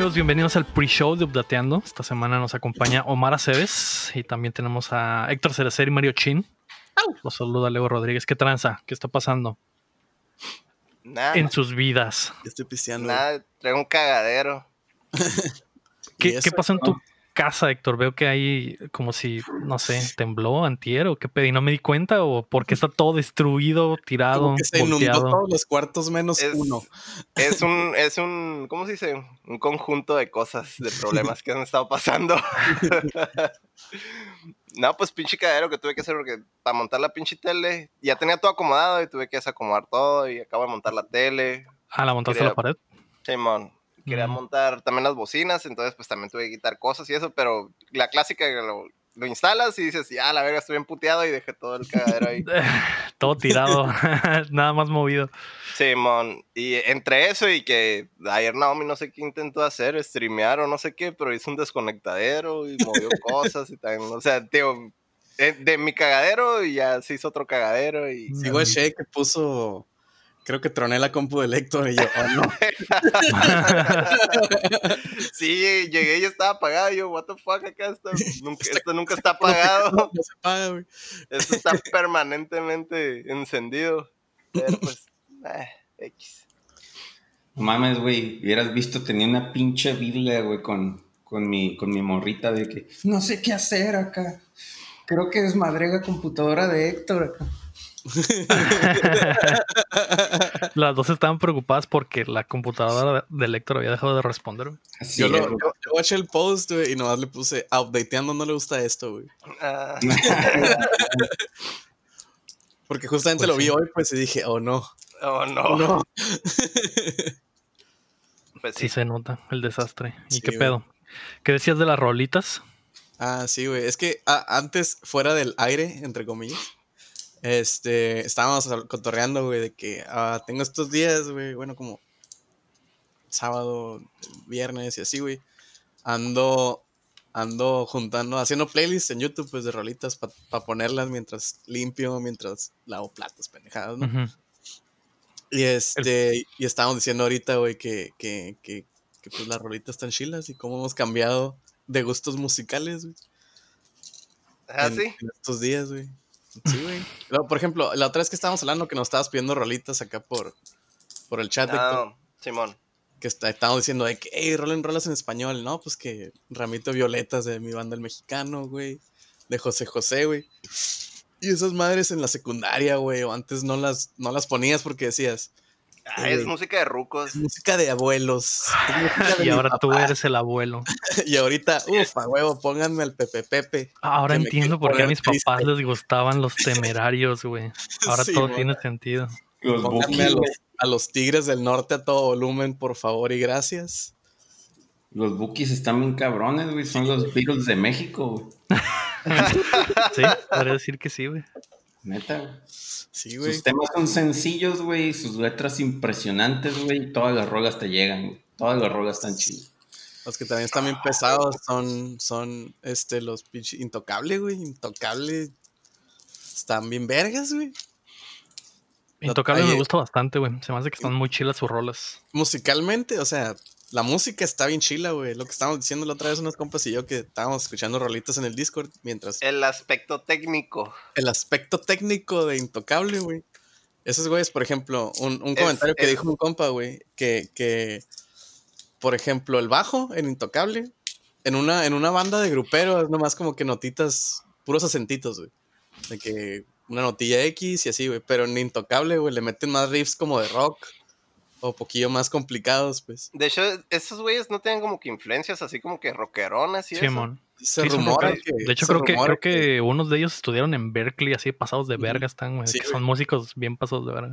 ¿Qué tal amigos? Bienvenidos al pre-show de Updateando. Esta semana nos acompaña Omar Aceves y también tenemos a Héctor Cerecer y Mario Chin. Los saluda Leo Rodríguez. ¿Qué tranza? ¿Qué está pasando Nada, en sus vidas? Estoy pisteando. nada, traigo un cagadero. ¿Qué, qué pasó en tu casa, Héctor? Veo que hay como si, no sé, tembló antier o qué pedí. ¿No me di cuenta o porque está todo destruido, tirado, Como que se inundó volteado? todos los cuartos menos Es- uno. Es un, es un, ¿cómo se dice? Un conjunto de cosas, de problemas que han estado pasando. no, pues pinche cagadero que tuve que hacer porque para montar la pinche tele, ya tenía todo acomodado y tuve que desacomodar todo y acabo de montar la tele. Ah, la montaste a la pared. Simón, quería Mm. montar también las bocinas, entonces pues también tuve que quitar cosas y eso, pero la clásica que lo, lo instalas y dices, ya, la verga, estoy bien puteado y dejé todo el cagadero ahí. todo tirado, nada más movido. Simón, y entre eso y que ayer Naomi no sé qué intentó hacer, streamear o no sé qué, pero hizo un desconectadero y movió cosas y también, o sea, tío, de, de mi cagadero y ya se hizo otro cagadero y... Sigo a Shea que puso. Creo que troné la compu del Héctor y yo, oh no. Sí, llegué y estaba apagado, y yo, what the fuck, acá esto nunca, esto nunca está apagado, No se apaga, güey. esto está permanentemente encendido, pero pues, eh, X. No mames, güey, hubieras visto, tenía una pinche Biblia, güey, con, con, mi, con mi morrita de que no sé qué hacer acá. Creo que desmadré la computadora de Héctor acá. Las dos estaban preocupadas porque la computadora del Héctor había dejado de responder. güey. Yo, lo, yo, yo watché el post, güey, y nomás le puse updateando, no le gusta esto, güey. Ah, Porque justamente Pues lo vi sí. hoy, pues, y dije, oh no. oh no, no. pues Sí sí. se nota el desastre. ¿Y Sí, qué güey. pedo? ¿Qué decías de las rolitas? Ah, sí, güey. Es que ah, antes, fuera del aire, entre comillas, este, estábamos cotorreando, güey, de que ah, tengo estos días, güey, bueno, como sábado, viernes y así, güey. Ando, ando juntando, haciendo playlists en YouTube, pues, de rolitas para ponerlas mientras limpio, mientras lavo platos, pendejadas, ¿no? Y este, y estábamos diciendo ahorita, güey, que, que, que, que, pues las rolitas están chilas y cómo hemos cambiado de gustos musicales, güey Ah, en, sí. en estos días, güey. Sí, güey. Por ejemplo, la otra vez que estábamos hablando que nos estabas pidiendo rolitas acá por, por el chat, Héctor, Ah, Simón. que está- estábamos diciendo de que, hey, rolen rolas en español, ¿no? Pues que Ramito Violetas de mi banda El Mexicano, güey. De José José, güey. Y esas madres en la secundaria, güey, o antes no las, no las ponías porque decías, Ah, es güey. música de rucos. es música de abuelos. es música de Y ahora tú papá". eres el abuelo. Y ahorita, uff, a huevo, pónganme al Pepe Pepe. Ahora entiendo por qué a mis triste. papás les gustaban los temerarios, güey. Ahora Sí, todo tiene sentido. Los Pónganme los, a los Tigres del Norte a todo volumen, por favor y gracias. Los Bookies están bien cabrones, güey. Son los Beatles de México, güey. Sí, podría decir que sí, güey. Neta, güey. Sí, güey. Sus temas son sencillos, güey. Sus letras impresionantes, güey. y Todas las rolas te llegan, güey. Todas las rolas están chidas. Los que también están bien pesados son, son este, los pinche Intocable, güey. Intocable. Están bien vergas, güey. Intocable me ahí- gusta bastante, güey. Se me hace que están muy chilas sus rolas. Musicalmente, o sea, la música está bien chila, güey. Lo que estábamos diciendo la otra vez unos compas y yo que estábamos escuchando rolitas en el Discord mientras El aspecto técnico. el aspecto técnico de Intocable, güey. Esos güeyes, por ejemplo, un, un Es- comentario que es- dijo un compa, güey, que, que, por ejemplo, el bajo en Intocable, en una, en una banda de gruperos, es nomás como que notitas, puros acentitos, güey. De que una notilla X y así, güey. Pero en Intocable, güey, le meten más riffs como de rock o poquillo más complicados, pues. De hecho, esos güeyes no tienen como que influencias así como que rockeronas y eso. Simón. Se Sí, rumora que. De hecho, se creo que, creo que unos de ellos estudiaron en Berkeley, así pasados de verga están, güey. Sí, que son músicos bien pasados de verga.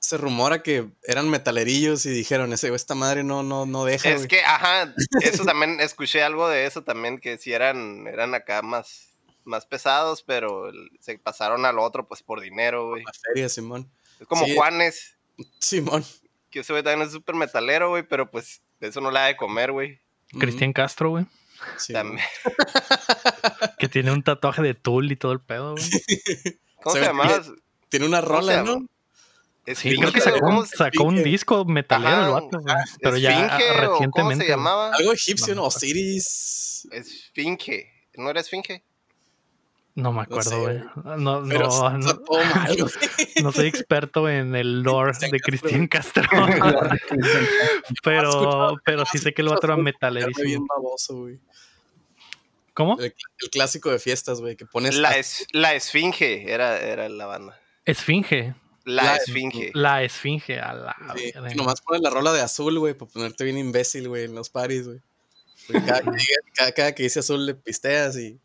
Se rumora que eran metalerillos y dijeron, ese güey, esta madre no, no, no deja, Es que, ajá, eso también, escuché algo de eso también, que si eran, eran acá más, más pesados, pero se pasaron al otro pues por dinero, güey. Feria, Simón. Es como Sí. Juanes, Simón. Que ese güey también es súper metalero, güey, pero pues eso no le da de comer, güey. Cristian Castro, güey. Sí, También. Que tiene un tatuaje de Tool y todo el pedo, güey. ¿Cómo Se se, llamaba? Tiene una ¿Cómo se rola? ¿no? Sí, creo que Esfinge, sacó, ¿cómo un- sacó un Esfinge. disco metalero el Ajá, vato, güey, pero ya Esfinge, o ¿Cómo recientemente. se llamaba? Algo egipcio, ¿no? No. Osiris. Esfinge. ¿No era Esfinge? No me acuerdo, güey. No, no, no, no soy experto en el lore de Cristian Castro, pero, pero sí sé que el vato era Era bien metalerísimo. baboso, güey. ¿Cómo? El, el clásico de fiestas, güey, que pones... La, es, la Esfinge era, era la banda. Esfinge. La, La Esfinge. La esfinge a la. Sí, nomás pones la rola de azul, güey, para ponerte bien imbécil, güey, en los paris, güey. Cada que dice azul le pisteas y...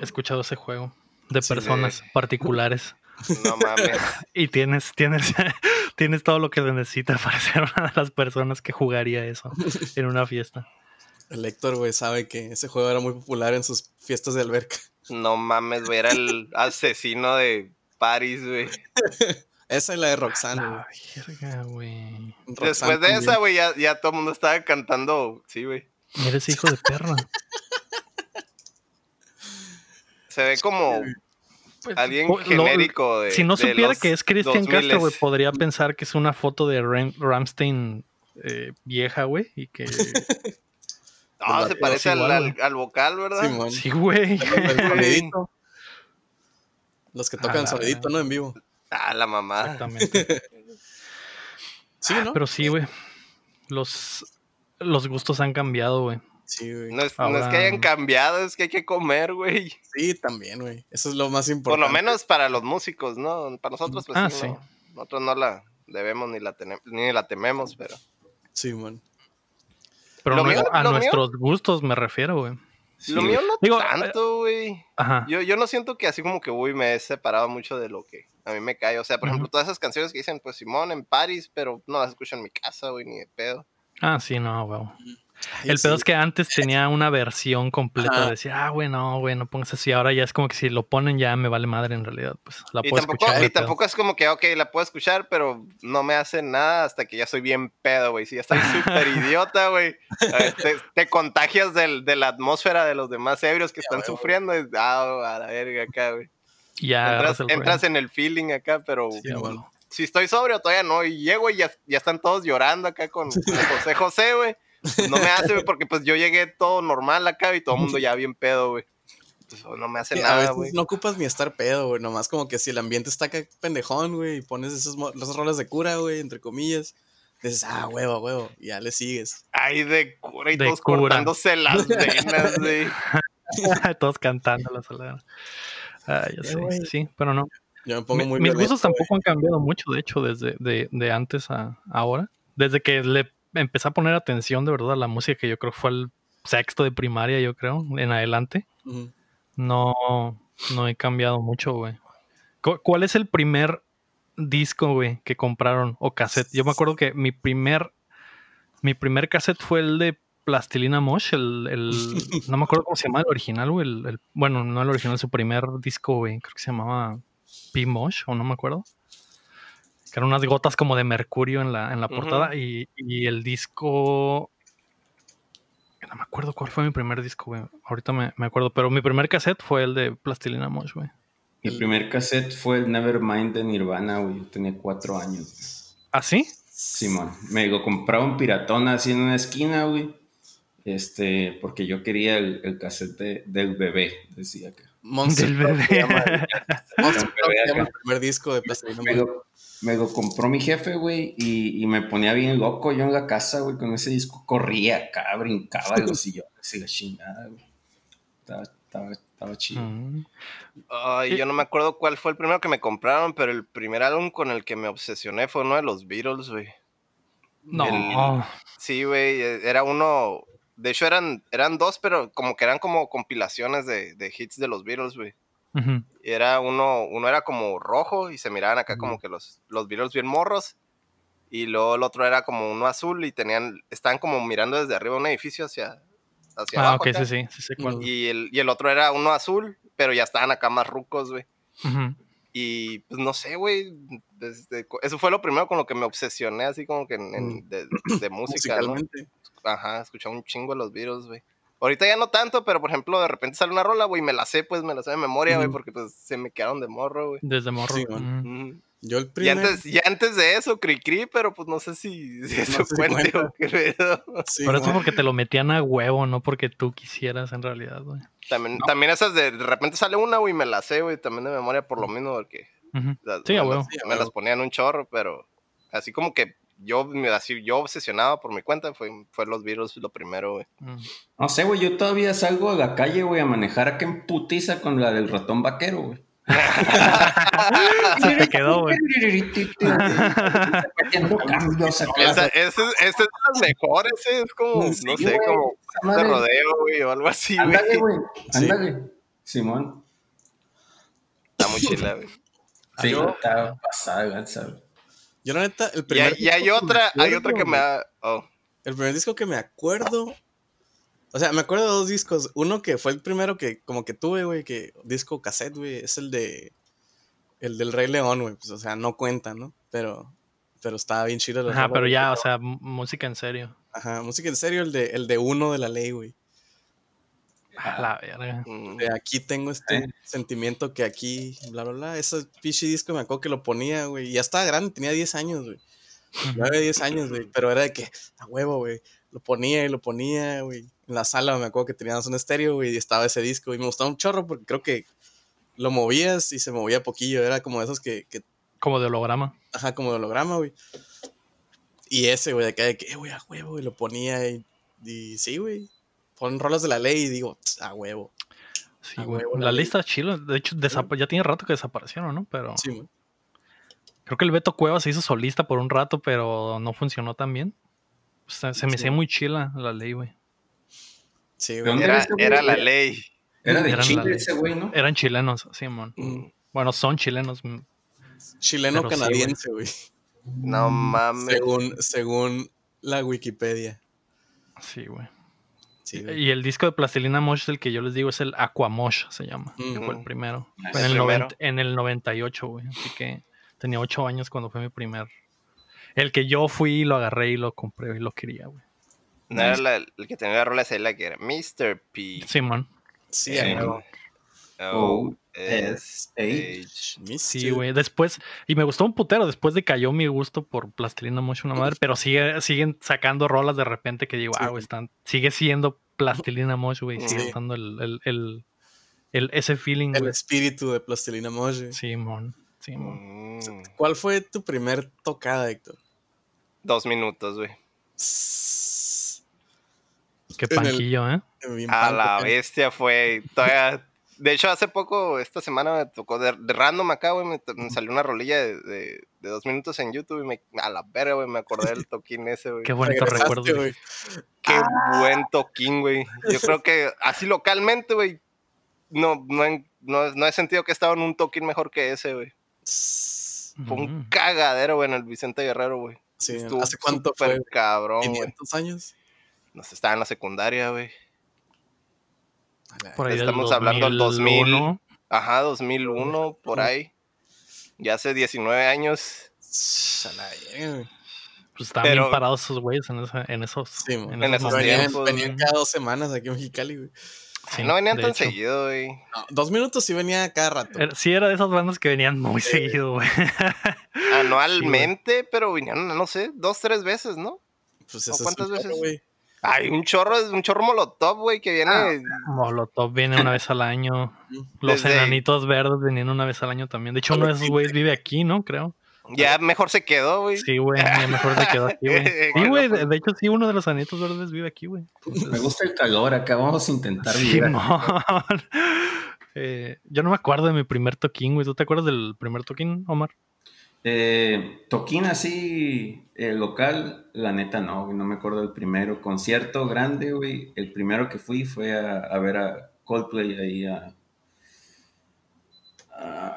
He escuchado ese juego de Sí, personas particulares. No mames. Y tienes, tienes, tienes todo lo que se necesita para ser una de las personas que jugaría eso en una fiesta. El Héctor, güey, sabe que ese juego era muy popular en sus fiestas de alberca. No mames, güey. Era el asesino de Paris, güey. Esa es la de Roxanne, güey. La verga, güey. Roxanne Después de también. esa, güey, ya, ya todo el mundo estaba cantando. Sí, güey. Ese hijo de perra. Se ve como Pues, alguien genérico de. si no de supiera los que es Cristian 2000s. Castro, güey, podría pensar que es una foto de Ram- Ramstein eh, vieja, güey. Y que. No, se parece al, igual, al, vocal, ¿verdad? Simón. Sí, güey. El sonidito. Los que tocan sonidito, ¿no? En vivo. Ah, la mamá. Exactamente. Sí, ¿no? Pero sí, güey. Los, los gustos han cambiado, güey. Sí, güey. No es, no es Ahora- que hayan cambiado, es que hay que comer, güey. Sí, también, güey. Eso es lo más Por importante. lo menos para los músicos, ¿no? Para nosotros, pues Ah, sí, sí. no. Nosotros no la debemos ni la tenemos, ni la tememos, pero. Sí, man. Pero Lo no- mío- a lo mío- nuestros gustos me refiero, güey. lo mío no Digo, tanto, güey. Ajá. Yo, yo no siento que así como que, uy, me he separado mucho de lo que a mí me cae. O sea, por ejemplo, todas esas canciones que dicen, pues Simón en París, pero no las escucho en mi casa, güey, ni de pedo. Ah, sí, no, güey. Ay, El sí. pedo es que antes tenía una versión completa de decir, ah, güey, no, güey, no pongas así. Ahora ya es como que si lo ponen ya me vale madre en realidad. Pues la Y puedo tampoco, escuchar. y tampoco es como que, ok, la puedo escuchar, pero no me hace nada hasta que ya soy bien pedo, güey. Si ya estoy súper idiota, güey, te, te contagias del, de la atmósfera de los demás ebrios que están sufriendo. y, ah, a la verga acá, güey. Ya Entras, el entras en el feeling acá, pero Sí, Ya, güey. bueno. si estoy sobrio todavía no. Y llego y ya, ya están todos llorando acá con, con José José, güey. Pues no me hace, güey, porque pues yo llegué todo normal acá y todo el mundo ya bien pedo, güey. Pues no me hace Sí, nada, güey. no ocupas ni estar pedo, güey. Nomás como que si el ambiente está acá pendejón, güey, y pones esas, mo- esas rolas de cura, güey, entre comillas. Dices, ah, huevo, huevo. Y ya le sigues. Ay, de cura y De todos cura. cortándose las venas, güey. Todos cantando la soledad. Ah, ya sé. Sí, pero no. Yo me pongo Mi- muy mis gustos tampoco han cambiado mucho, de hecho, desde de, de antes a ahora. Desde que le empecé a poner atención de verdad a la música, que yo creo que fue el sexto de primaria, yo creo, en adelante. No, no he cambiado mucho, güey. ¿Cu- ¿Cuál es el primer disco, güey, que compraron o cassette? Yo me acuerdo que mi primer, mi primer cassette fue el de Plastilina Mosh, el, el no me acuerdo cómo se llama el original, güey. el- el- bueno, no el original, su primer disco, güey. Creo que se llamaba P Mosh, o no me acuerdo. Que eran unas gotas como de mercurio en la, en la portada. y, y el disco. No me acuerdo cuál fue mi primer disco, güey. Ahorita me, me acuerdo. Pero mi primer cassette fue el de Plastilina Mosh, güey. Mi primer cassette fue el Nevermind de Nirvana, güey. Yo tenía cuatro años. ¿Ah, sí? Simón, me lo compraba un piratón así en una esquina, güey. Este, porque yo quería el, el cassette de- del bebé, decía que. Monster Del bebé. llama, Monster Truck se llama acá. el primer disco de Plastilina Mosh. Me lo compró mi jefe, güey, y, y me ponía bien loco yo en la casa, güey, con ese disco. Corría acá, brincaba en los sillones y la chingada, güey. Estaba, estaba, estaba chido. Ay, yo no me acuerdo cuál fue el primero que me compraron, pero el primer álbum con el que me obsesioné fue uno de los Beatles, güey. No. Sí, güey, e- era uno. De hecho, eran, eran dos, pero como que eran como compilaciones de, de hits de los Beatles, güey. Ujú. Y era uno, uno era como rojo y se miraban acá Ujú. como que los, los Beatles bien morros. Y luego el otro era como uno azul y tenían, estaban como mirando desde arriba un edificio hacia, hacia Ah, abajo. sí, sí, sí. Y el, y el otro era uno azul, pero ya estaban acá más rucos, güey. Ujú. Y pues no sé, güey. eso fue lo primero con lo que me obsesioné, así como que en, en- Mm. de, de música, ¿no? Ajá, escuchaba un chingo de los Beatles, güey. Ahorita ya no tanto, pero por ejemplo, de repente sale una rola, güey, me la sé, pues me la sé de memoria, güey, porque pues se me quedaron de morro, güey. Desde morro. Sí. Yo el Y primer. antes, y antes de eso, cri cri, pero pues no sé si, si eso cuente cuenta. o pedo. sí, Pero eso man. porque te lo metían a huevo, no porque tú quisieras en realidad, güey. También, también esas de, de repente sale una, güey, me la sé, güey, también de memoria por lo mismo, porque Ujú. las- Sí, me, a las- huevo. Sí, a me las ponían un chorro, pero así como que yo, así, yo obsesionado por mi cuenta, fue, fue los virus lo primero, güey. Mm. No sé, güey, yo todavía salgo a la calle, güey, a manejar acá en putiza con la del ratón vaquero, güey. Se te quedó, güey. Esa, ese es de los mejores, ese es como, Sí, no sé, güey, como de rodeo, güey, o algo así, güey. Ándale, güey. Sí. Ándale. Simón. Está muy chila, güey. Sí, Yo- está pasada, güey. Yo, la neta, el Y primer. hay, y hay disco que otra, hay otra que me ha... Oh, El primer disco que me acuerdo. O sea, me acuerdo de dos discos. Uno que fue el primero que como que tuve, güey, que disco cassette, güey, es el de el del Rey León, güey. Pues, o sea, no cuenta, ¿no? Pero pero estaba bien chido. Ajá, pero ya, o sea, música en serio. Ajá, música en serio, el de el de uno de la ley, güey. A la verga. De aquí tengo este Eh. sentimiento que aquí, bla, bla, bla. Ese pinche disco me acuerdo que lo ponía, güey. Ya estaba grande, tenía 10 años, güey. 9, 10 años, güey. Pero era de que, a huevo, güey. Lo ponía y lo ponía, güey. En la sala me acuerdo que teníamos un estéreo, güey, y estaba ese disco. Y me gustaba un chorro porque creo que lo movías y se movía poquillo. Era como de esos que, que Como de holograma. ajá, como de holograma, güey. Y ese, güey, de acá de que, eh, güey, a huevo, y lo ponía y, y sí, güey. Pon rolas de la ley y digo, "Tss, a huevo. Sí, A güey. huevo, la La ley. lista es chila. De hecho, ya tiene rato que desaparecieron, ¿no? Pero Sí, güey. creo que el Beto Cueva se hizo solista por un rato, pero no funcionó tan bien. O sea, se me Sí. hacía muy chila la ley, güey. Sí, ¿De güey. Era, la ley. Era de Eran Chile ese güey, ¿no? Eran chilenos, Simón. Mm, Bueno, son chilenos. mm, Chileno sí, güey. canadiense, güey. No mames. según, según la Wikipedia. Sí, güey. Sí. Y el disco de Plastilina Mosh, el que yo les digo, es el Aquamosh, se llama. que fue el primero. Fue en, el primero. 90 en el 98, güey. Así que tenía 8 años cuando fue mi primer. El que yo fui y lo agarré y lo compré y lo quería, güey. No era la- el que tenía la rola esa, la que era Mr. P. Simón. Sí, Eh, a huevo. O S, H. Sí, güey. Después, y me gustó un putero. Después de cayó mi gusto por Plastilina Mosh, una madre. Pero sigue, siguen sacando rolas de repente que digo, Sí. ah, güey, están, sigue siendo Plastilina Mosh, güey. Sigue Sí. estando el, el, el, el- ese feeling, El espíritu de Plastilina Mosh. güey. Simón. Simón. Mm, ¿Cuál fue tu primer tocada, Héctor? Dos minutos, güey. Qué panquillo, ¿eh? A la bestia fue. Todavía. De hecho, hace poco, esta semana me tocó de, de random acá, güey. Me, salió una rolilla de, de- de dos minutos en YouTube y me. A la verga, güey. Me acordé del toquín ese, güey. Qué bonito recuerdo. güey. Qué buen toquín, güey. Yo creo que así localmente, güey. No, no, he- no, no he sentido que he estado en un toquín mejor que ese, güey. Fue un cagadero, güey, en el Vicente Guerrero, güey. Sí, ¿hace cuánto fue? cabrón, güey. 500 años. No sé, estaba en la secundaria, güey. Por ahí del Estamos hablando del 2001. Ajá, 2001, por ahí. Ya hace 19 años. Pues estaban Pero- bien parados esos güeyes en, esa- en esos. Sí, en En esos esos. Venían, tiempos, venían güey. cada dos semanas aquí en Mexicali, güey. Sí, no venían tan hecho. seguido, güey. No, dos minutos sí venía cada rato. Era- Sí, era de esas bandas que venían muy seguido, güey. Anualmente, pero vinieron, no sé, dos, tres veces, ¿no? Pues ¿o eso es cuántas veces? güey. Hay un chorro, un chorro molotov, güey, que viene. Ah, Molotov viene una vez al año. Los Desde- enanitos verdes venían una vez al año también. De hecho, uno de esos güeyes vive aquí, ¿no? Creo. ya mejor se quedó, güey. Sí, güey. ya mejor se quedó aquí, güey. Sí, güey. loco. De, de hecho, sí, uno de los enanitos verdes vive aquí, güey. Me gusta el calor acá, vamos a intentar vivir. Simón. Eh, yo no me acuerdo de mi primer toquín, güey. ¿Tú te acuerdas del primer toquín, Omar? Eh, toquín así, eh, local, la neta no, güey, no me acuerdo del primero. Concierto grande, güey. El primero que fui fue a, a ver a Coldplay ahí a. a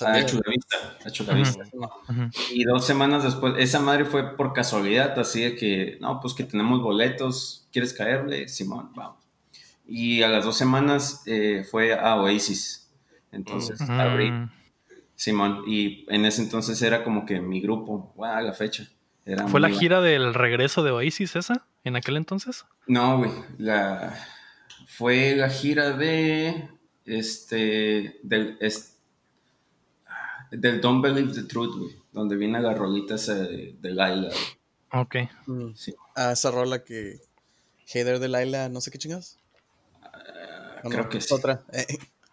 a. Chulavista, a Chulavista. Ujú. Y dos semanas después, esa madre fue por casualidad, así de que, no, pues que tenemos boletos, ¿quieres caerle? Simón, vamos. Y a las dos semanas eh, fue a Oasis. Entonces, abrí, Simón, y en ese entonces era como que mi grupo, wow, la fecha. Era ¿Fue la gira del regreso de Oasis esa en aquel entonces? No, güey. La... Fue la gira de. Este. Del. Del Don't Believe the Truth, güey. Donde viene la rolita esa de, de Laila. güey. Ok. Mm. Sí. Ah, esa rola que. Hater de Laila, no sé qué chingas. ¿O no? creo que Es sí. Otra. Eh,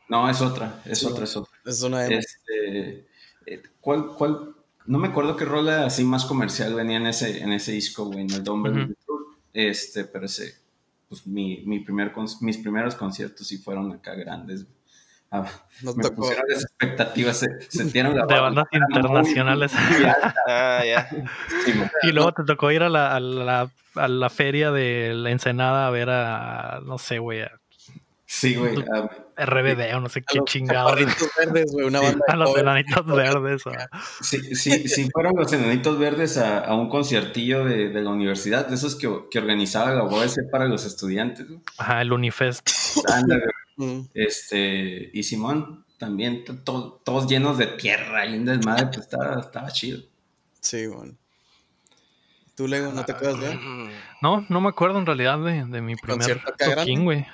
No, es otra. Es Sí, otra, es otra. Es una de. Este, eh, ¿cuál, cuál? No me acuerdo qué rola así más comercial venía en ese, en ese disco, güey, en el Don't Believe Ujú. the Truth. Este, pero ese, pues mi, mi primer mis primeros conciertos sí fueron acá grandes. Ah, No me tocó. pusieron las expectativas, se, sentieron la De bandas muy- internacionales. muy alta, Ah, ya. sí. Y luego te tocó ir a la, a la, a la feria de la Ensenada a ver a, no sé, güey, a Sí, güey. ah, RBD o no sé A qué. Chaparritos verdes, güey, una banda. A los enanitos verdes. o- Sí, sí, sí fueron los enanitos verdes a, a un conciertillo de, de la universidad, de esos que, que organizaba la UAS para los estudiantes. Ajá, el Unifest. Mm. Este, y Simón, también to- to- todos llenos de tierra y un desmadre, pues estaba, estaba chido. Sí, güey. ¿Tú, Lego, no te acuerdas de? No, no me acuerdo en realidad de, de mi primer toquín, güey.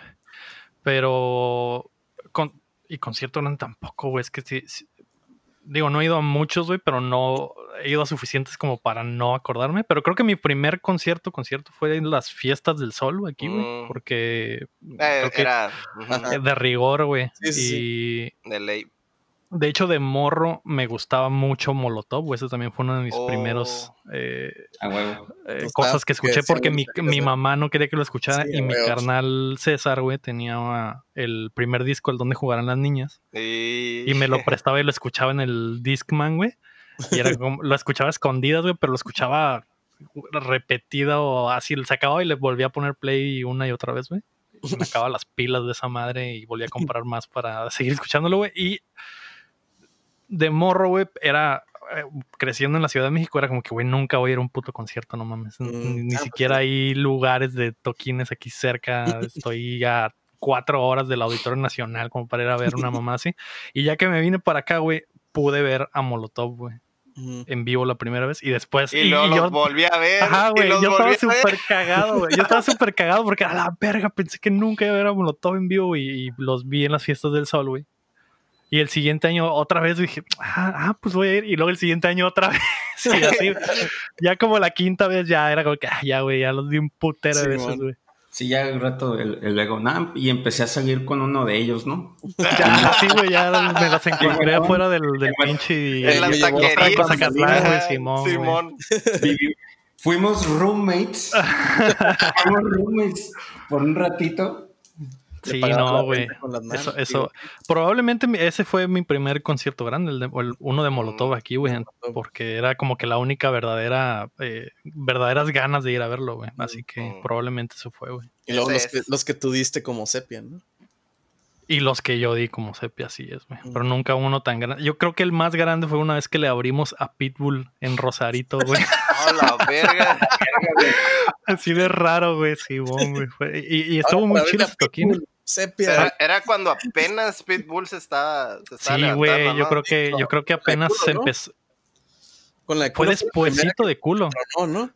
Pero. Con, y concierto grande tampoco, güey. Es que sí, sí- Digo, no he ido a muchos, güey, pero no he ido a suficientes como para no acordarme. Pero creo que mi primer concierto, concierto fue en las fiestas del sol, güey, aquí, güey. Mm. Porque. Eh, era de rigor, güey. Sí, y. de ley. De hecho, de morro me gustaba mucho Molotov, güey. Ese también fue uno de mis Oh. primeros eh, huevo. eh, Pues, cosas que escuché que porque mi, mi mamá no quería que lo escuchara Sí, y mi carnal César, güey, tenía el primer disco, el donde jugaran las niñas, Y, y me lo prestaba y lo escuchaba en el Discman, güey. Y era como, lo escuchaba a escondidas, güey, pero lo escuchaba repetida o así, se acababa y le volvía a poner play una y otra vez, güey. Me acababa las pilas de esa madre y volví a comprar más para seguir escuchándolo, güey. Y de morro, güey, era eh, creciendo en la Ciudad de México, era como que, güey, nunca voy a ir a un puto concierto, no mames. Ni, Mm, ni ah, pues siquiera hay lugares de toquines aquí cerca. Estoy a cuatro horas del Auditorio Nacional como para ir a ver una mamá así. Y ya que me vine para acá, güey, pude ver a Molotov, güey, Ujú. en vivo la primera vez. Y después. y luego y los volví a ver. Ajá, güey. Yo estaba súper cagado, güey. Yo estaba súper cagado porque a la verga pensé que nunca iba a ver a Molotov en vivo y, y los vi en las fiestas del sol, güey. Y el siguiente año otra vez dije, ah, ah, pues voy a ir. Y luego el siguiente año otra vez. Y así, ya como la quinta vez ya era como que, ah, ya, güey, ya los vi un putero de Sí, veces, güey. Sí, ya el rato el, el nah, y empecé a salir con uno de ellos, ¿no? Ya, sí, güey, ya me las encontré afuera del, del pinche. En Zacatlán, güey, Simón. Simón. Fuimos roommates. Fuimos roommates por un ratito. Sí, no, güey. Eso, eso. Probablemente ese fue mi primer concierto grande, el de- el- uno de Molotov Mm, aquí, güey. Molotov. Porque era como que la única verdadera, eh, verdaderas ganas de ir a verlo, güey. Así que Mm. probablemente eso fue, güey. Y luego los que, los que tú diste como sepia, ¿no? Y los que yo di como sepia, así es, güey. Mm. Pero nunca uno tan grande. Yo creo que el más grande fue una vez que le abrimos a Pitbull en Rosarito, güey. A la verga. así de raro, güey. Sí, güey. Fue- Y, y estuvo Ahora, muy chido. Pitbull, Sepia. Era, era cuando apenas Pitbull se estaba. Se estaba Sí, güey. Yo ¿no? creo que, yo creo que apenas culo, se ¿no? empezó. Con la de Fue culo despuesito de culo. ¿no?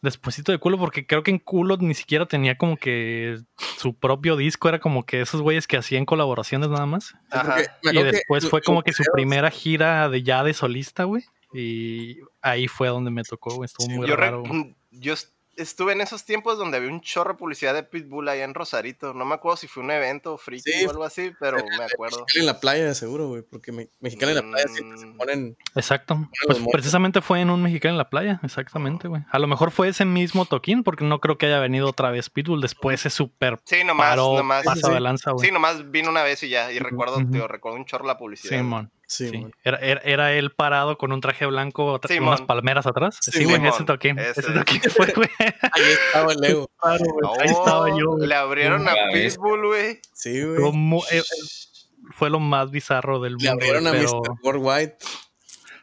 Despuésito de culo, porque creo que en culo ni siquiera tenía como que su propio disco, era como que esos güeyes que hacían colaboraciones nada más. Ajá. Y que después fue como que su primera gira de ya de solista, güey. Y ahí fue donde me tocó, güey. Estuvo Sí, muy Yo, raro. yo estuve en esos tiempos donde había un chorro de publicidad de Pitbull allá en Rosarito. No me acuerdo si fue un evento friki Sí. o algo así, pero me acuerdo. Mexicali en la playa, seguro, güey. Porque me, Mexicali en la playa siempre se Mm. ponen. Exacto. Pues precisamente fue en un mexicano en la playa, exactamente, güey. A lo mejor fue ese mismo toquín, porque no creo que haya venido otra vez Pitbull. Después se super Sí, nomás, paró, nomás. pasa sí. de lanza, güey. Sí, nomás vino una vez y ya. Y recuerdo, Ujú. tío, recuerdo un chorro la publicidad. Simón. Sí, Sí. Era, era, era él parado con un traje blanco, Simón. unas palmeras atrás. Sí, Sí, güey, ese toquín. Ese. Ese toquín fue, güey. Ahí estaba el Lego. Ahí estaba yo. Le abrieron a. Pitbull, güey. Sí, Fue, güey. mu- eh, fue lo más bizarro del Le mundo. abrieron a pero Mr. Worldwide.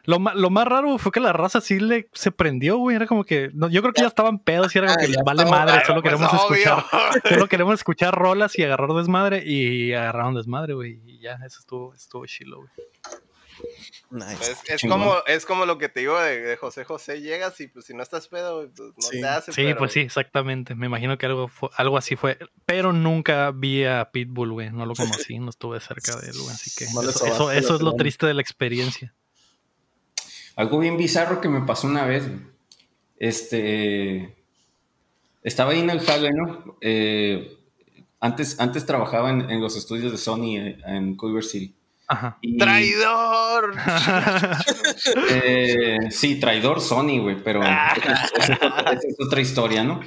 lo, lo más raro fue que la raza sí le se prendió, güey. Era como que. no, yo creo que ya estaban pedos y era como Ah, que les ya vale madre. ah, Solo Pues, queremos obvio. escuchar. Solo queremos escuchar rolas y agarrar desmadre. Y agarraron desmadre, güey. Ya, eso estuvo, estuvo chilo, güey. Nice. Es, como, es como lo que te digo de, de José José, llegas y pues si no estás pedo, pues no Sí. te hace. Sí, pero- pues sí, exactamente. Me imagino que algo, fue- algo así fue. Pero nunca vi a Pitbull, güey. No lo conocí, no estuve cerca de él, güey. Así que No eso, eso, es lo triste de la experiencia. Algo bien bizarro que me pasó una vez, güey. Este. Estaba ahí en el jale, ¿no? Eh, antes, antes trabajaba en, en los estudios de Sony eh, en Culver City. Ajá. Y, ¡Traidor! eh, sí, traidor Sony, güey, pero Ah. esa es, otra, esa es otra historia, ¿no?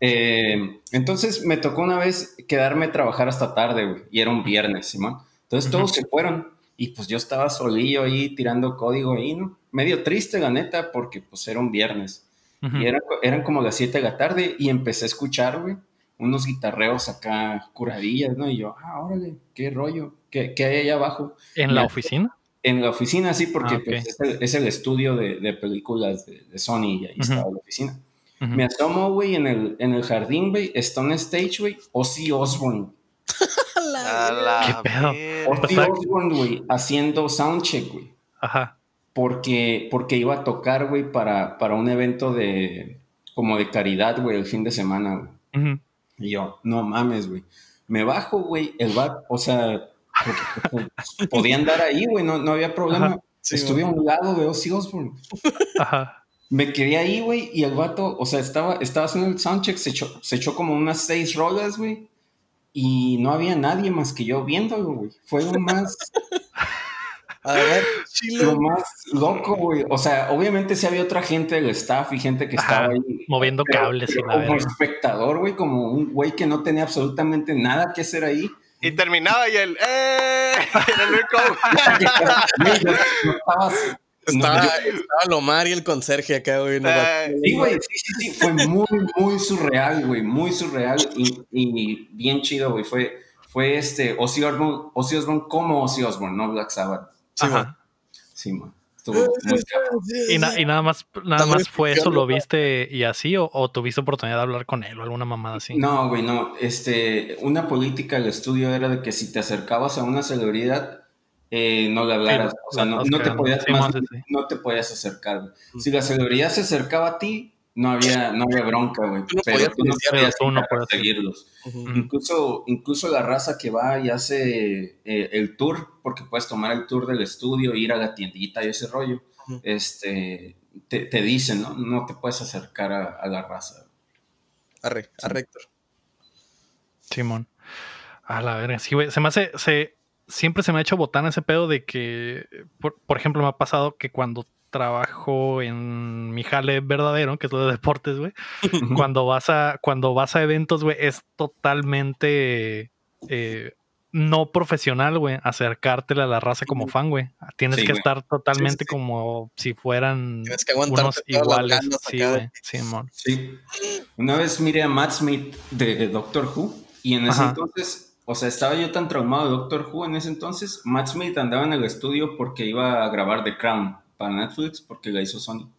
Eh, entonces me tocó una vez quedarme a trabajar hasta tarde, güey, y era un viernes, Simón. Entonces todos se fueron y pues yo estaba solillo ahí tirando código ahí, ¿no? Medio triste, la neta, porque pues era un viernes. Y era- eran como las 7 de la tarde y empecé a escuchar, güey, unos guitarreos acá curadillas, ¿no? Y yo, ah, órale, qué rollo, ¿qué, qué hay allá abajo? ¿En la oficina? En la oficina, sí, porque Ah, pues, es, el, es el estudio de, de películas de, de Sony y ahí Ujú. estaba la oficina. Me asomo, güey, en el, en el jardín, güey, Stone Stage, güey, Ozzy Osbourne. A la ¿Qué pedo? Ozzy Está- Osbourne, güey, haciendo soundcheck, güey. Ajá. Porque, porque iba a tocar, güey, para, para un evento de, como de caridad, güey, el fin de semana, güey. Ujú. Y yo, no mames, güey. Me bajo, güey, el bar, o sea, podía andar ahí, güey, no, no había problema. Ajá. Sí, Estuve a un lado de Ozzy Osbourne. Ajá. Me quedé ahí, güey, y el vato, o sea, estaba, estaba haciendo el soundcheck, se echó, se echó como unas seis rolas, güey, y no había nadie más que yo viéndolo, güey. Fue lo más, A ver, lo más loco, güey. O sea, obviamente sí había otra gente del staff y gente que estaba Ajá, ahí. moviendo pero- cables y pero la como espectador, güey, como un güey que no tenía absolutamente nada que hacer ahí. Y terminaba y él, ¡eh! Era el único- no- estabas- Estaba, no, yo- estaba Lomar y el conserje acá, güey. no Eh, Sí, güey, sí, sí, sí, fue muy, muy surreal, güey, muy surreal y, y bien chido, güey. Fue, fue este Ozzy Osbourne, Ozzy Osbourne como Ozzy Osbourne, no Black Sabbath. Sí, Ajá. Sí, man. Estuvo muy cabrón. Y, na- y nada más, nada más fue eso, lo ¿no? viste y así, o, o tuviste oportunidad de hablar con él o alguna mamada así. No, güey, no. Este, una política del estudio era de que si te acercabas a una celebridad, eh, no le hablaras. Sí, o sea, no, no te podías, Sí, más sí. no te podías acercar. güey. Si la celebridad se acercaba a ti, no había, no había bronca, güey. No Pero tú no podías tú no seguirlos. Incluso, incluso la raza que va y hace eh, el tour, porque puedes tomar el tour del estudio, ir a la tiendita y ese rollo, este, te, te dicen, ¿no? No te puedes acercar a, a la raza. Arre, arre, Héctor. Simón. A la verga. Sí, güey. Se me hace. Se, siempre se me ha hecho botana ese pedo de que. Por, por ejemplo, me ha pasado que cuando trabajo en mi jale verdadero, que es lo de deportes, güey. cuando vas a. Cuando vas a eventos, güey, es totalmente. eh, no profesional, güey, acercártela a la raza como fan, güey. Tienes Sí, que estar totalmente Sí, sí. como si fueran Tienes que aguantarte unos iguales. Sí, güey. Simón. Sí. Una vez miré a Matt Smith de Doctor Who y en ese Ajá. entonces, o sea, estaba yo tan traumado de Doctor Who en ese entonces, Matt Smith andaba en el estudio porque iba a grabar The Crown para Netflix porque la hizo Sony.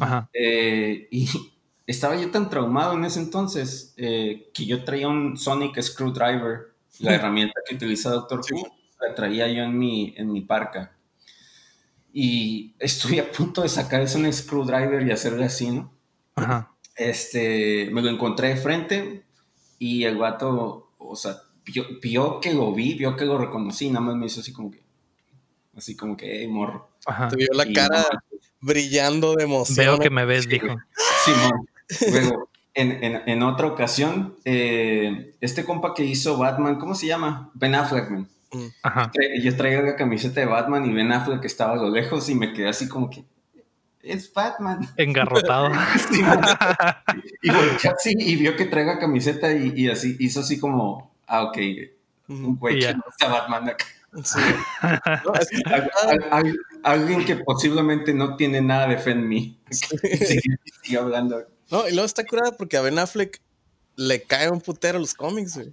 Ajá. Eh, y estaba yo tan traumado en ese entonces eh, que yo traía un Sonic Screwdriver, la herramienta que utiliza Doctor Sí. Who, la traía yo en mi, en mi parca. Y estuve a punto de sacar ese un screwdriver y hacerle así, ¿no? Ajá. Este, me lo encontré de frente y el vato, o sea, vio, vio que lo vi, vio que lo reconocí, nada más me hizo así como que, así como que, hey, morro. Ajá. Te vio la Y cara no, brillando de emoción. Veo que me ves, Sí, dijo. güey. Simón. Luego, en, en, en otra ocasión, eh, este compa que hizo Batman, ¿cómo se llama? Ben Affleck, man. Ajá. Yo traía la camiseta de Batman y Ben Affleck estaba a lo lejos y me quedé así como que, es Batman. Engarrotado. Y volteó así y vio que traiga camiseta y, y así hizo así como, ah, ok, un güey Y que ya. no está Batman acá. Sí. No, es que- Al- al- al- alguien que posiblemente no tiene nada de fe en mí. Sigue, sigue hablando. No, y luego está curada porque a Ben Affleck le cae un putero los cómics, güey.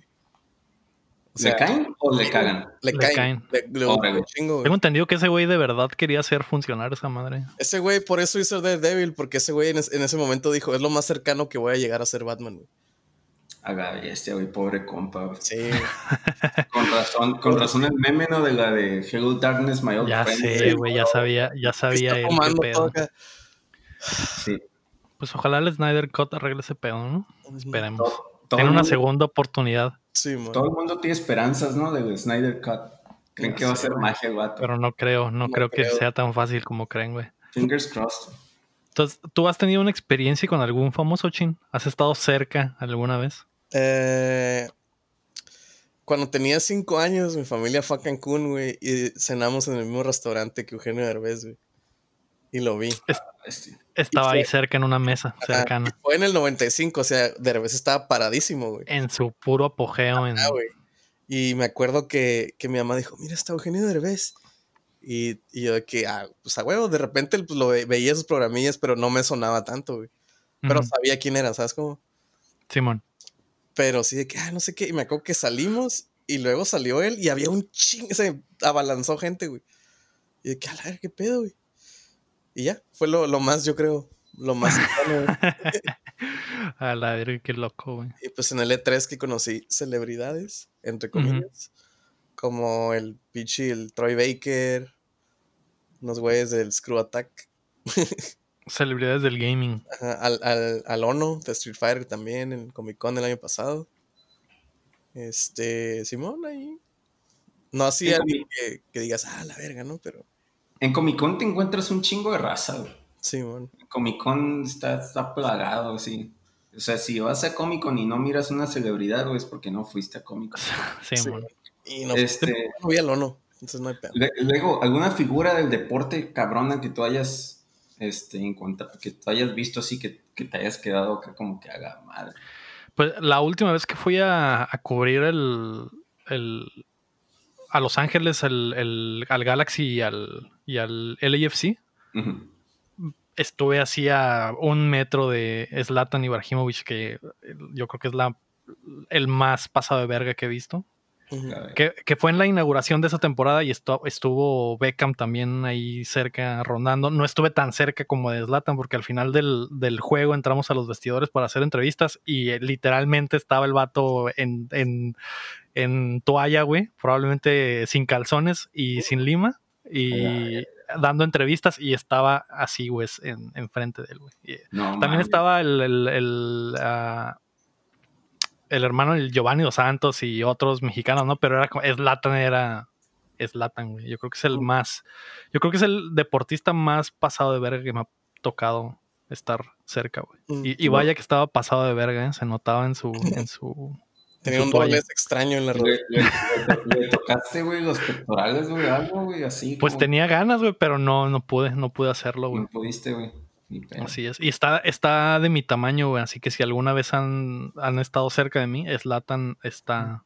O ¿Le caen o le cagan? Le, Le caen. caen. Le, le- Órale. un chingo, güey. Tengo entendido que ese güey de verdad quería hacer funcionar esa madre. Ese güey por eso hizo Daredevil, porque ese güey en, es- en ese momento dijo, es lo más cercano que voy a llegar a ser Batman, güey. Haga este, güey, pobre compa. Sí, Con razón, con razón el meme, ¿no? De la de Hello Darkness, My Old Ya Friend. sé, güey, ya sabía, ya sabía está él pedo. Sí. Pues ojalá el Snyder Cut arregle ese pedo, ¿no? Esperemos. Todo, todo Tiene una mundo- segunda oportunidad, Sí, man. Todo el mundo tiene esperanzas, ¿no? Del Snyder Cut. Creen Ya que va a ser magia el vato. pero no creo, no, No creo que creo. sea tan fácil como creen, güey. Fingers crossed. Entonces, ¿tú has tenido una experiencia con algún famoso chin? ¿Has estado cerca alguna vez? Eh, cuando tenía cinco años, mi familia fue a Cancún, güey, y cenamos en el mismo restaurante que Eugenio Derbez, güey. Y lo vi. Estaba ahí cerca en una mesa cercana, Fue en el 95, o sea, Derbez estaba paradísimo, güey. en su puro apogeo. En... Güey. Y me acuerdo que, que mi mamá dijo, mira, está Eugenio Derbez. Y, y yo de que, ah, pues a huevo, de repente pues, lo ve- veía sus programillas, pero no me sonaba tanto, güey. Pero sabía quién era, ¿sabes cómo? Simón. Pero sí de que, ah, no sé qué. Y me acuerdo que salimos y luego salió él y había un ching, se abalanzó gente, güey. Y de que, a la verga, qué pedo, güey. Y ya, fue lo, lo más, yo creo, lo más. A la verga, qué loco, güey. Y pues en el E3 que conocí celebridades, entre comillas, como el Pichi, el Troy Baker, unos güeyes del Screw Attack, Celebridades del gaming. ajá, al, al, al Ono de Street Fighter también en Comic Con el año pasado. Este, Simón ahí. No así Sí, alguien que, que digas, ah, la verga, ¿no? Pero, En Comic Con te encuentras un chingo de raza, güey. Simón. En Comic Con está, está plagado, así. O sea, si vas a Comic Con y no miras una celebridad, güey, es porque no fuiste a Comic Con. Simón. Y no, Este- no vi al Ono, entonces no hay pedo. Luego, ¿alguna figura del deporte cabrona que tú hayas este, encontrado, que tú hayas visto así, que, que te hayas quedado acá como que haga madre? Pues la última vez que fui a, a cubrir el, el- a Los Ángeles, el, el- al Galaxy y al, y al LAFC, estuve así a un metro de Zlatan Ibrahimovic, que yo creo que es la, el más pasado de verga que he visto. Que, que fue en la inauguración de esa temporada y estu- estuvo Beckham también ahí cerca rondando. No estuve tan cerca como de Zlatan porque al final del, del juego entramos a los vestidores para hacer entrevistas y eh, literalmente estaba el vato en, en, en toalla, güey, probablemente sin calzones y sin lima y dando entrevistas y estaba así, güey, en, enfrente de él, güey. No, también estaba el, el, el, ah, el hermano del Giovanni Dos Santos y otros mexicanos, ¿no? Pero era como, Zlatan era Zlatan, güey. Yo creo que es el más, yo creo que es el deportista más pasado de verga que me ha tocado estar cerca, güey. Y, y vaya que estaba pasado de verga, ¿eh? se notaba en su, en su, Tenía un doblez extraño en la Le, rodilla. le- le- le tocaste, güey, los pectorales, güey, algo, güey, así. Pues como- tenía ganas, güey, pero no, no pude, no pude hacerlo, güey. No pudiste, güey. Así es. Y está, está de mi tamaño, güey. Así que si alguna vez han, han estado cerca de mí, Slatan está.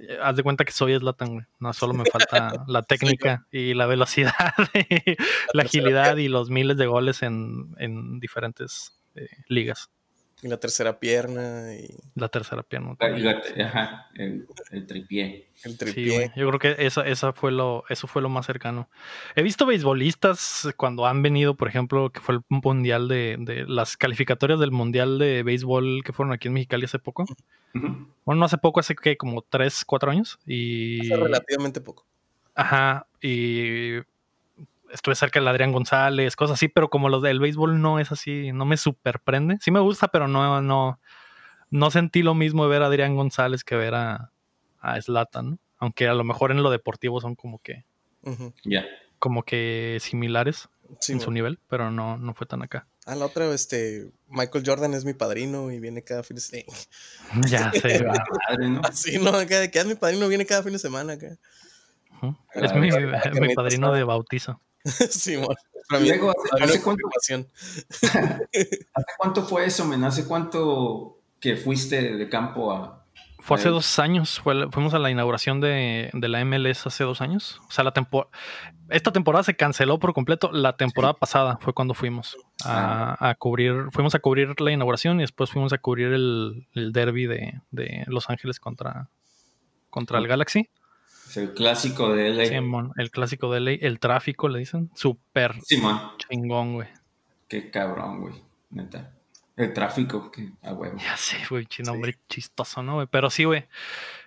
eh, Haz de cuenta que soy Slatan, güey. No solo me falta la técnica y la velocidad, y la agilidad y los miles de goles en, en diferentes eh, ligas. Y la tercera pierna y La tercera pierna. También. la- ajá, el, el tripié. el Sí, tripié. güey. Yo creo que esa, esa fue lo, eso fue lo más cercano. He visto beisbolistas cuando han venido, por ejemplo, que fue el mundial de, de las calificatorias del mundial de béisbol que fueron aquí en Mexicali hace poco. Ujú. Bueno, no hace poco, hace que como 3, 4 años. Y. Hace relativamente poco. Ajá. Y estuve cerca del Adrián González, cosas así, pero como los del béisbol no es así, no me superprende. Sí me gusta, pero no, no, no sentí lo mismo de ver a Adrián González que ver a, a Zlatan, ¿no? Aunque a lo mejor en lo deportivo son como que. Ya. como que similares Sí, en su nivel, pero no, no fue tan acá. Ah, la otra, este, Michael Jordan es mi padrino y viene cada fin de semana. Ya sé, madre, ¿no? Así, ¿no? Acá que es mi padrino, viene cada fin de semana acá. Es mi, mi padrino de bautizo. sí, mo. Para mí, Luego, ¿hace- cuánto? ¿Hace cuánto fue eso, men? ¿Hace cuánto que fuiste de campo a. Fue hace dos años, fue fuimos a la inauguración de, de la MLS hace dos años. O sea, la tempo- esta temporada se canceló por completo. La temporada pasada fue cuando fuimos a, a cubrir, fuimos a cubrir la inauguración y después fuimos a cubrir el, el derby de, de Los Ángeles contra, contra el Galaxy. Es el clásico de LA? Simón, el clásico de LA, el tráfico le dicen. Súper Simón. chingón, güey. Qué cabrón, güey. Neta. El tráfico, que a huevo. Ya sé, güey, chino, hombre chistoso, ¿no, güey? Pero sí, güey.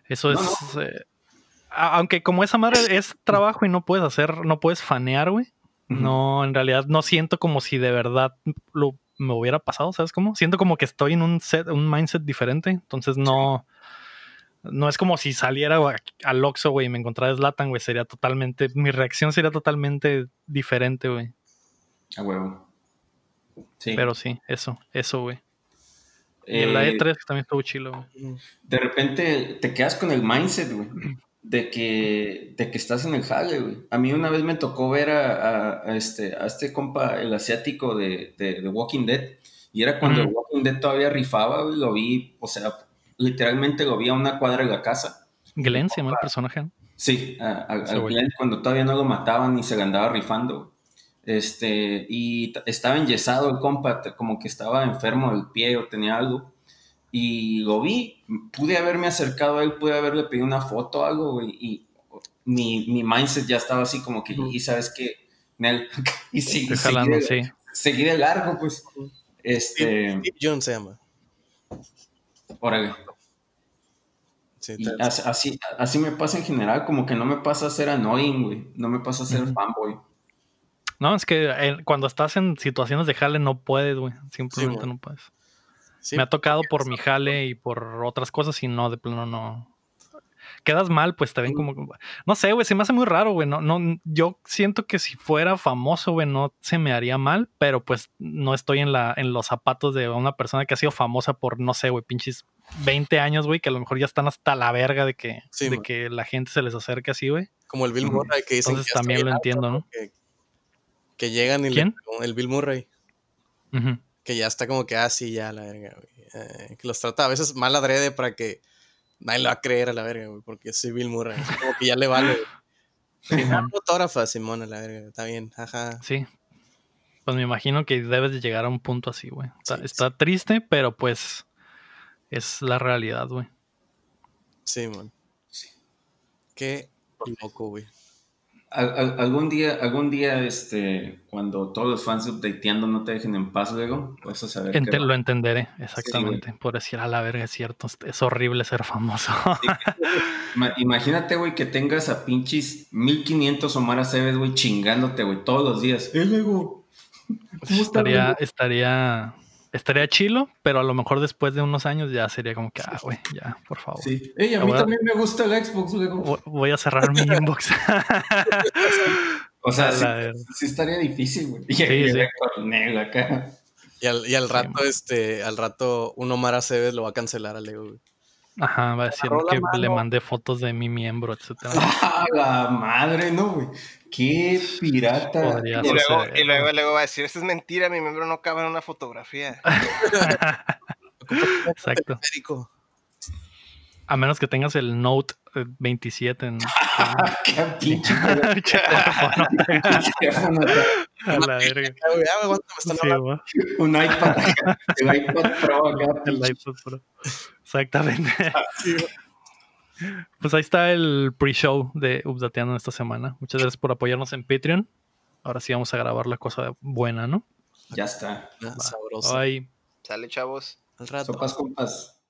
Eso No, es. eh, aunque como esa madre es trabajo y no puedes hacer, no puedes fanear, güey. No, en realidad no siento como si de verdad lo me hubiera pasado, ¿sabes cómo? Siento como que estoy en un set, un mindset diferente. Entonces no. No es como si saliera al Oxxo, güey, y me encontrara Slatan, güey. Sería totalmente. Mi reacción sería totalmente diferente, güey. A huevo. Sí. Pero sí, eso, eso, güey. Y en la Eh, E3 que también estuvo chilo, güey. de repente te quedas con el mindset, güey, de que, de que estás en el jale, güey. A mí una vez me tocó ver a, a- a este, a este compa, el asiático de, de, de Walking Dead, y era cuando el Walking Dead todavía rifaba, güey, lo vi, o sea, literalmente lo vi a una cuadra de la casa. Glenn se llama el personaje. Sí, a, a-. Glenn cuando todavía no lo mataban y se le andaba rifando. Este, y estaba enyesado el compa, como que estaba enfermo del pie o tenía algo. Y lo vi, pude haberme acercado a él, pude haberle pedido una foto o algo, y mi, mi mindset ya estaba así como que, y sabes que, Nel, y sí, Estoy seguí jalando, de, sí. seguí de largo, pues. Este, Steve Jones se llama. Órale. Sí, Y así, así me pasa en general, como que no me pasa a ser annoying, güey. No me pasa a ser fanboy. No, es que eh, cuando estás en situaciones de jale no puedes, güey. Simplemente Sí, no puedes. sí, Me ha tocado por mi jale y por otras cosas y no, de plano no. Quedas mal, pues te ven como. No sé, güey, se me hace muy raro, güey. No, no, yo siento que si fuera famoso, güey, no se me haría mal, pero pues no estoy en, la, en los zapatos de una persona que ha sido famosa por, no sé, güey, pinches 20 años, güey, que a lo mejor ya están hasta la verga de que, Sí, de man. que la gente se les acerque así, güey. Como el Bill. Murray que dicen Entonces que también lo alto, entiendo, ¿no? Que, que llegan y el Bill Murray, que ya está como que así ya la verga, güey. Eh, que los trata a veces mal adrede para que nadie le va a creer a la verga, güey, porque soy Bill Murray. Es como que ya le vale. güey. Simón. Fotógrafa, Simón, a la verga, está bien, ajá. Sí. Pues me imagino que debes de llegar a un punto así, güey. Está, Sí, está triste, pero pues es la realidad, güey. Sí, man. Qué loco, güey. Al- al- algún día, algún día, este, cuando todos los fans Updateando no te dejen en paz luego, vas a saber que lo entenderé, exactamente. Por decir, a la verga, es cierto. Es horrible ser famoso. Ma- Imagínate, güey, que tengas a pinches 1500 Omar Aceves, güey, chingándote, güey, todos los días. ¡Eh, luego! ¿Cómo está, estaría, estaría, estaría chilo, pero a lo mejor después de unos años ya sería como que, ah, güey, ya, por favor. Sí. Ey, a mí voy a- también me gusta el Xbox, luego. Vo- Voy a cerrar mi inbox. O sea, sí, estaría difícil, güey. Y Sí, Negro acá. Y al, y al rato, este, al rato, un Omar Aceves lo va a cancelar a Lego, güey. Ajá, va a decir que le mandé fotos de mi miembro, etcétera. ¡Ah, la madre, no, güey! ¡Qué pirata! Y luego, y luego, luego va a decir, esto es mentira, mi miembro no cabe en una fotografía. Exacto. A menos que tengas el Note 27 en ¡Qué pinche! A la verga. Ah, ah. Un iPad. El iPad Pro acá, El iPod Pro. Exactamente. Pues ahí está el pre-show de Updateando esta semana. Muchas gracias por apoyarnos en Patreon. Ahora sí vamos a grabar la cosa buena, ¿no? Ya está. Ah, sabroso. Sale, chavos. Al rato. Sopas compas.